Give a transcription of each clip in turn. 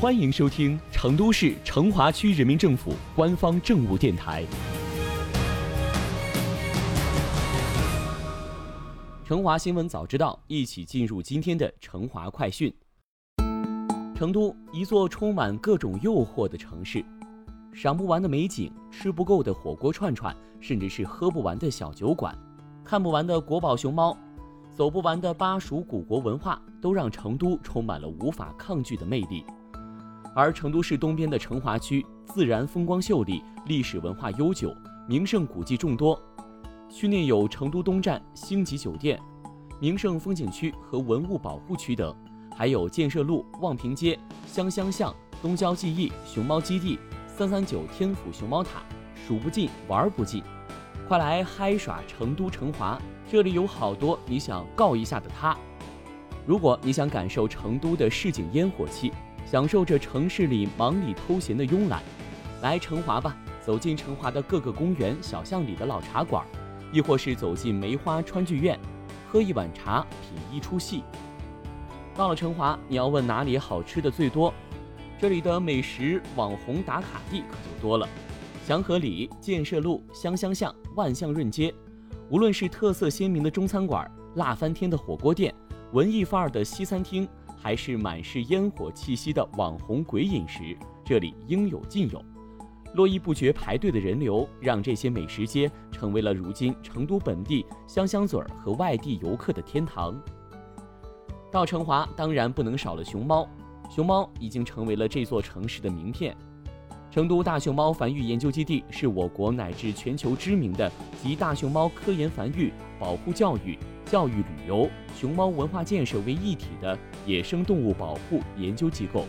欢迎收听成都市成华区人民政府官方政务电台。成华新闻早知道，一起进入今天的成华快讯。成都，一座充满各种诱惑的城市，赏不完的美景，吃不够的火锅串串，甚至是喝不完的小酒馆，看不完的国宝熊猫，走不完的巴蜀古国文化，都让成都充满了无法抗拒的魅力。而成都市东边的成华区，自然风光秀丽，历史文化悠久，名胜古迹众多。区内有成都东站星级酒店、名胜风景区和文物保护区等，还有建设路、望平街、香香巷、东郊记忆熊猫基地、三三九天府熊猫塔，数不尽，玩不尽。快来嗨耍成都成华，这里有好多你想告一下的他。如果你想感受成都的市井烟火气。享受着城市里忙里偷闲的慵懒，来成华吧！走进成华的各个公园、小巷里的老茶馆，亦或是走进梅花川剧院，喝一碗茶，品一出戏。到了成华，你要问哪里好吃的最多？这里的美食网红打卡地可就多了：祥和里、建设路、香香巷、万象润街。无论是特色鲜明的中餐馆、辣翻天的火锅店、文艺范儿的西餐厅。还是满是烟火气息的网红鬼饮食，这里应有尽有。络绎不绝排队的人流，让这些美食街成为了如今成都本地香香嘴儿和外地游客的天堂。到成华当然不能少了熊猫，熊猫已经成为了这座城市的名片。成都大熊猫繁育研究基地是我国乃至全球知名的集大熊猫科研繁育、保护教育。教育、旅游、熊猫文化建设为一体的野生动物保护研究机构，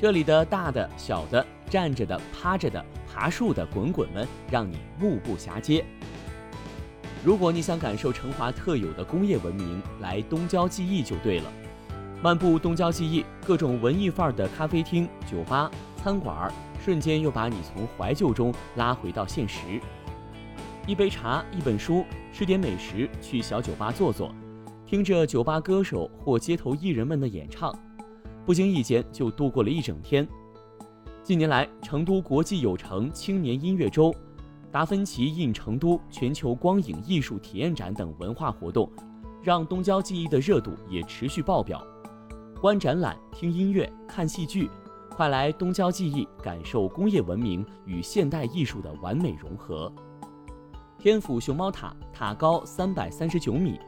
这里的大的、小的、站着的、趴着的、爬树的滚滚们，让你目不暇接。如果你想感受成华特有的工业文明，来东郊记忆就对了。漫步东郊记忆，各种文艺范儿的咖啡厅、酒吧、餐馆，瞬间又把你从怀旧中拉回到现实。一杯茶，一本书，吃点美食，去小酒吧坐坐，听着酒吧歌手或街头艺人们的演唱，不经意间就度过了一整天。近年来，成都国际有城青年音乐周、达芬奇印成都全球光影艺术体验展等文化活动，让东郊记忆的热度也持续爆表。观展览、听音乐、看戏剧，快来东郊记忆，感受工业文明与现代艺术的完美融合。天府熊猫塔塔高三百三十九米，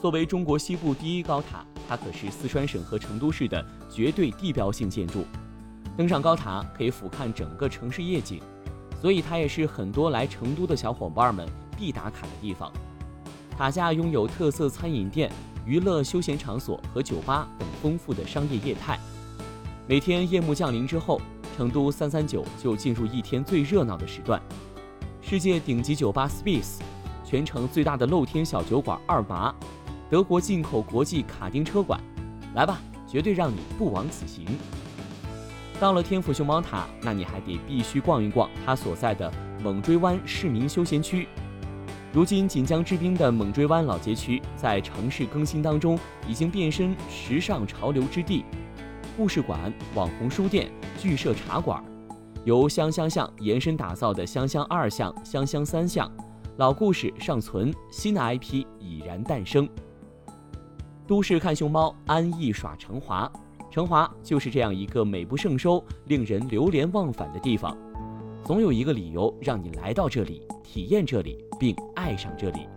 作为中国西部第一高塔，它可是四川省和成都市的绝对地标性建筑。登上高塔可以俯瞰整个城市夜景，所以它也是很多来成都的小伙伴们必打卡的地方。塔下拥有特色餐饮店、娱乐休闲场所和酒吧等丰富的商业业态。每天夜幕降临之后，成都三三九就进入一天最热闹的时段。世界顶级酒吧 Space，全城最大的露天小酒馆二麻，德国进口国际卡丁车馆，来吧，绝对让你不枉此行。到了天府熊猫塔，那你还得必须逛一逛它所在的猛追湾市民休闲区。如今锦江之滨的猛追湾老街区，在城市更新当中，已经变身时尚潮流之地，故事馆、网红书店、剧社茶馆。由香香巷延伸打造的香香二巷、香香三巷，老故事尚存，新的 IP 已然诞生。都市看熊猫，安逸耍成华，成华就是这样一个美不胜收、令人流连忘返的地方。总有一个理由让你来到这里，体验这里，并爱上这里。